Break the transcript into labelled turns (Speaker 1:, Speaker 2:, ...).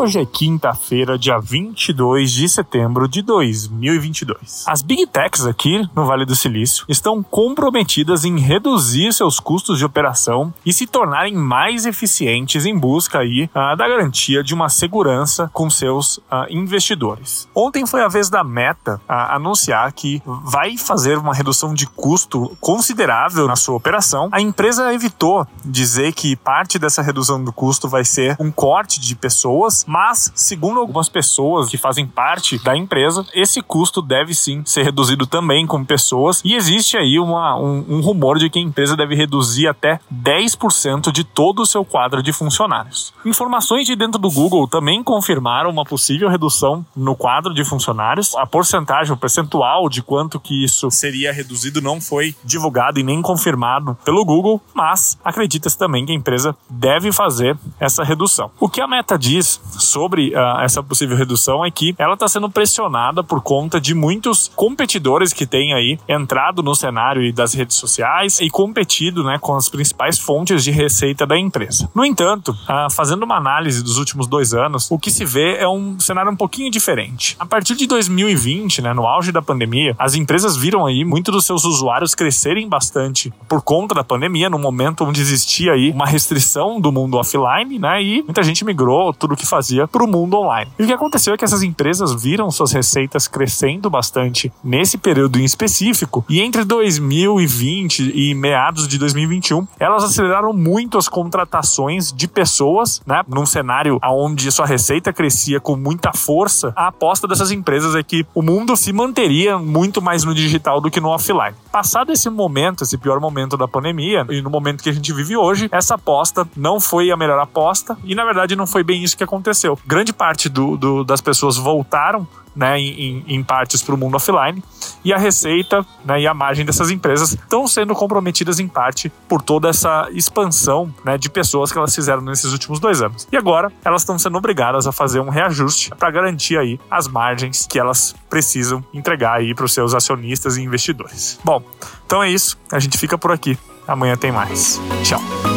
Speaker 1: Hoje é quinta-feira, dia 22 de setembro de 2022. As Big Techs aqui no Vale do Silício estão comprometidas em reduzir seus custos de operação e se tornarem mais eficientes em busca aí uh, da garantia de uma segurança com seus uh, investidores. Ontem foi a vez da Meta uh, anunciar que vai fazer uma redução de custo considerável na sua operação. A empresa evitou dizer que parte dessa redução do custo vai ser um corte de pessoas mas, segundo algumas pessoas que fazem parte da empresa, esse custo deve sim ser reduzido também com pessoas. E existe aí uma, um, um rumor de que a empresa deve reduzir até 10% de todo o seu quadro de funcionários. Informações de dentro do Google também confirmaram uma possível redução no quadro de funcionários. A porcentagem, o percentual de quanto que isso seria reduzido não foi divulgado e nem confirmado pelo Google, mas acredita-se também que a empresa deve fazer essa redução. O que a Meta diz sobre uh, essa possível redução é que ela está sendo pressionada por conta de muitos competidores que têm aí entrado no cenário das redes sociais e competido né, com as principais fontes de receita da empresa. No entanto, uh, fazendo uma análise dos últimos dois anos, o que se vê é um cenário um pouquinho diferente. A partir de 2020, né, no auge da pandemia, as empresas viram aí muitos dos seus usuários crescerem bastante por conta da pandemia, no momento onde existia aí uma restrição do mundo offline, né, e muita gente migrou tudo que fazia fazia para o mundo online. E o que aconteceu é que essas empresas viram suas receitas crescendo bastante nesse período em específico, e entre 2020 e meados de 2021, elas aceleraram muito as contratações de pessoas, né? Num cenário onde sua receita crescia com muita força, a aposta dessas empresas é que o mundo se manteria muito mais no digital do que no offline. Passado esse momento, esse pior momento da pandemia, e no momento que a gente vive hoje, essa aposta não foi a melhor aposta, e na verdade não foi bem isso que aconteceu aconteceu. Grande parte do, do das pessoas voltaram né, em, em partes para o mundo offline e a receita né, e a margem dessas empresas estão sendo comprometidas em parte por toda essa expansão né, de pessoas que elas fizeram nesses últimos dois anos. E agora elas estão sendo obrigadas a fazer um reajuste para garantir aí as margens que elas precisam entregar para os seus acionistas e investidores. Bom, então é isso. A gente fica por aqui. Amanhã tem mais. Tchau.